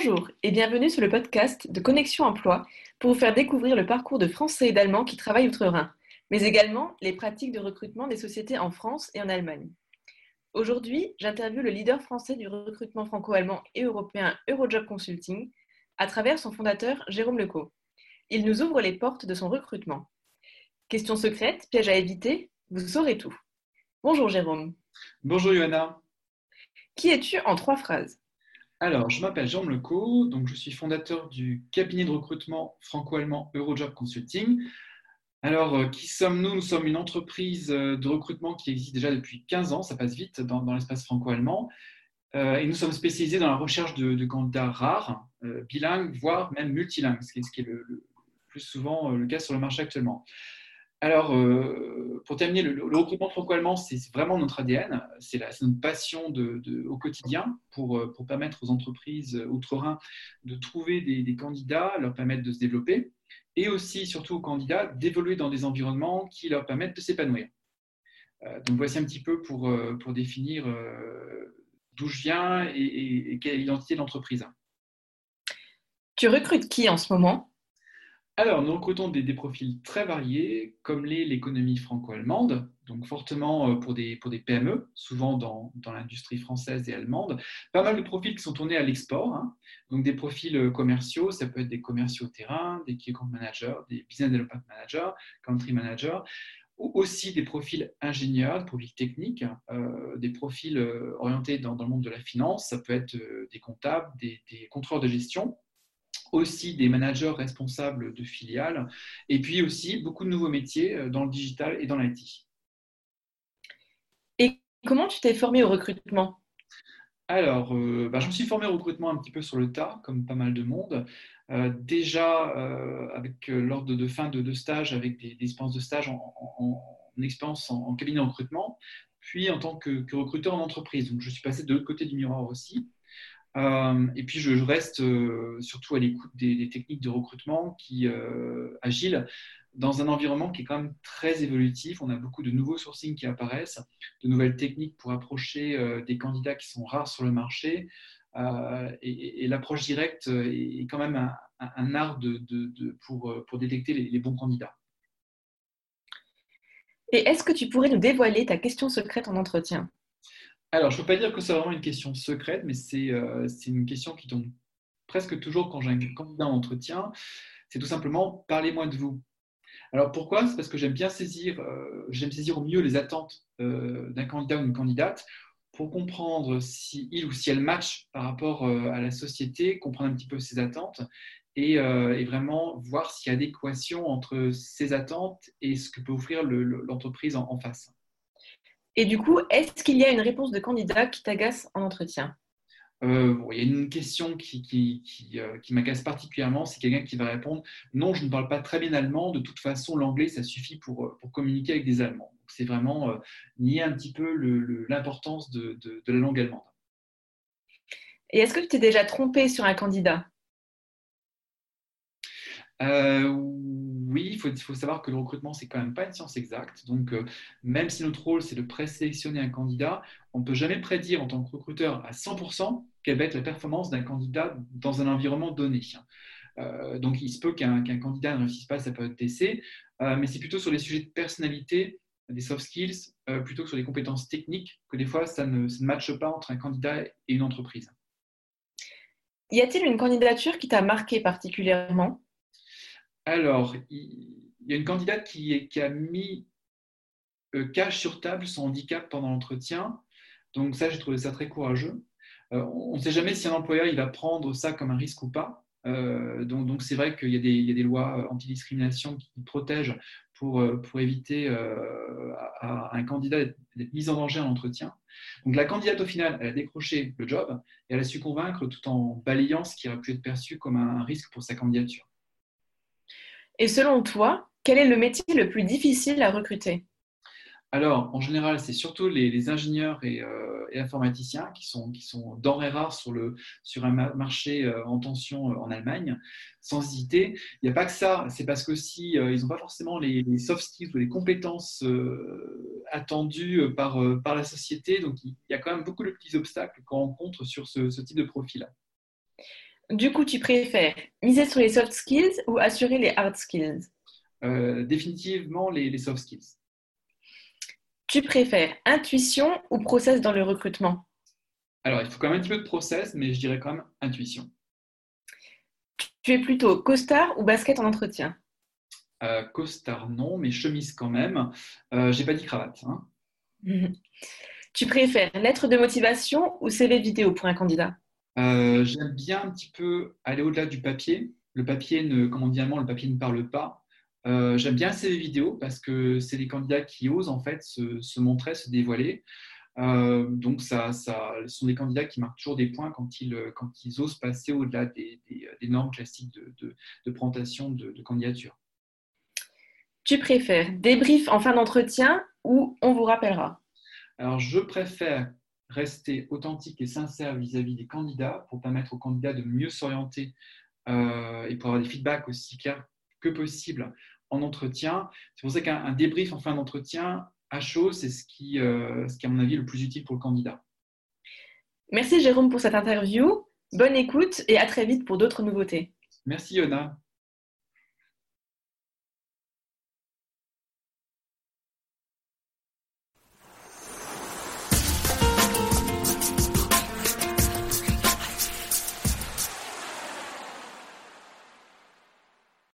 Bonjour et bienvenue sur le podcast de Connexion Emploi pour vous faire découvrir le parcours de Français et d'Allemands qui travaillent outre-Rhin, mais également les pratiques de recrutement des sociétés en France et en Allemagne. Aujourd'hui, j'interviewe le leader français du recrutement franco-allemand et européen Eurojob Consulting à travers son fondateur Jérôme Lecaux. Il nous ouvre les portes de son recrutement. Questions secrètes, pièges à éviter, vous saurez tout. Bonjour Jérôme. Bonjour Johanna. Qui es-tu en trois phrases? Alors, je m'appelle Jean Leco, donc je suis fondateur du cabinet de recrutement franco-allemand Eurojob Consulting. Alors, euh, qui sommes-nous? Nous sommes une entreprise euh, de recrutement qui existe déjà depuis 15 ans, ça passe vite dans, l'espace franco-allemand, euh, et nous sommes spécialisés dans la recherche de, candidats rares, bilingues, voire même multilingues, ce qui est, le, plus souvent le cas sur le marché actuellement. Alors, euh, pour terminer, le, recrutement franco-allemand, c'est vraiment notre ADN, c'est notre passion de, au quotidien pour, euh, pour, permettre aux entreprises outre-Rhin de trouver des, candidats, leur permettre de se développer, et aussi, surtout aux candidats, d'évoluer dans des environnements qui leur permettent de s'épanouir. Euh, donc, voici un petit peu pour, pour définir d'où je viens et, et quelle est l'identité de l'entreprise. Tu recrutes qui en ce moment? Alors, nous recrutons des, profils très variés, comme l'économie franco-allemande, donc fortement euh, pour des, PME, souvent dans, l'industrie française et allemande. Pas mal de profils qui sont tournés à l'export, hein. donc des profils euh, commerciaux, ça peut être des commerciaux terrain, des key account managers, des business development managers, country managers, ou aussi des profils ingénieurs, des profils techniques, euh, des profils orientés dans, le monde de la finance, ça peut être des comptables, des contrôleurs de gestion, aussi des managers responsables de filiales, et puis aussi beaucoup de nouveaux métiers euh, dans le digital et dans l'IT. Et comment tu t'es formé au recrutement? Alors, euh, bah, je me suis formé au recrutement un petit peu sur le tas, comme pas mal de monde. Euh, déjà, avec l'ordre de, fin de, stage, avec des, expériences de stage en, expérience en, cabinet de recrutement, puis en tant que, que, recruteur en entreprise. Donc, je suis passé de l'autre côté du miroir aussi. Euh, et puis, je, reste euh, surtout à l'écoute des, techniques de recrutement qui euh, agiles dans un environnement qui est quand même très évolutif. On a beaucoup de nouveaux sourcing qui apparaissent, de nouvelles techniques pour approcher des candidats qui sont rares sur le marché. et, l'approche directe est quand même un, art pour, détecter les bons candidats. Et est-ce que tu pourrais nous dévoiler ta question secrète en entretien? Alors, je ne peux pas dire que c'est vraiment une question secrète, mais euh, c'est une question qui tombe presque toujours quand j'ai un candidat en entretien. C'est tout simplement parlez-moi de vous. Alors pourquoi? C'est parce que j'aime bien saisir, euh, j'aime saisir au mieux les attentes euh, d'un candidat ou d'une candidate pour comprendre si il ou si elle match par rapport à la société, comprendre un petit peu ses attentes et, vraiment voir s'il y a adéquation entre ses attentes et ce que peut offrir l'entreprise en face. Et du coup, est-ce qu'il y a une réponse de candidat qui t'agace en entretien? Euh, il y a une question qui, qui, euh, m'agace particulièrement, c'est quelqu'un qui va répondre Non, je ne parle pas très bien allemand, de toute façon, l'anglais, ça suffit pour, euh, pour communiquer avec des Allemands. C'est vraiment nier un petit peu l'importance de, de, la langue allemande. Et est-ce que tu t'es déjà trompé sur un candidat? Oui, il faut, savoir que le recrutement, c'est quand même pas une science exacte. Donc, euh, même si notre rôle, c'est de présélectionner un candidat, on ne peut jamais prédire en tant que recruteur à 100% quelle va être la performance d'un candidat dans un environnement donné. Euh, donc, il se peut qu'un candidat ne réussisse pas à sa période d'essai, euh, mais c'est plutôt sur les sujets de personnalité, des soft skills, plutôt que sur les compétences techniques, que des fois, ça ne, ça matche pas entre un candidat et une entreprise. Y a-t-il une candidature qui t'a marqué particulièrement? Alors, il y a une candidate qui, a mis euh, cache sur table son handicap pendant l'entretien. Donc ça, j'ai trouvé ça très courageux. Euh, on ne sait jamais si un employeur va prendre ça comme un risque ou pas. Euh, donc c'est vrai qu'il y, a des lois antidiscrimination qui protègent pour, éviter à, un candidat d'être mis en danger en entretien. Donc la candidate au final, elle a décroché le job et elle a su convaincre tout en balayant ce qui aurait pu être perçu comme un risque pour sa candidature. Et selon toi, quel est le métier le plus difficile à recruter? Alors, en général, c'est surtout les, ingénieurs euh, et, informaticiens qui sont, qui sont denrées rares sur, le, sur un marché euh, en tension euh, en Allemagne, sans hésiter. Il n'y a pas que ça, c'est parce que si ils n'ont pas forcément les, soft skills ou les compétences attendues par, par la société, donc il y a quand même beaucoup de petits obstacles qu'on rencontre sur ce, type de profil. Du coup, tu préfères miser sur les soft skills ou assurer les hard skills? Euh, Définitivement les, les, soft skills. Tu préfères intuition ou process dans le recrutement? Alors, il faut quand même un petit peu de process, mais je dirais quand même intuition. Tu es plutôt costard ou basket en entretien? Euh, Costard, non, mais chemise quand même. Euh, J'ai pas dit cravate. Hein. Tu préfères lettre de motivation ou CV vidéo pour un candidat? Euh, J'aime bien un petit peu aller au-delà du papier. Le papier, ne, comme on dit allemand, le papier ne parle pas. Euh, j'aime bien CV vidéo parce que c'est des candidats qui osent en fait se, montrer, se dévoiler. Euh, donc, ça, ça, ce sont des candidats qui marquent toujours des points quand ils, quand ils osent passer au-delà des, normes classiques de, de présentation de, candidature. Tu préfères débrief en fin d'entretien ou on vous rappellera? Alors, je préfère rester authentique et sincère vis-à-vis des candidats pour permettre aux candidats de mieux s'orienter euh, et pour avoir des feedbacks aussi clairs que possible en entretien. C'est pour ça qu'un débrief en fin d'entretien à chaud, c'est ce qui, euh, ce qui, à mon avis, est le plus utile pour le candidat. Merci Jérôme pour cette interview. Bonne écoute et à très vite pour d'autres nouveautés. Merci Yona.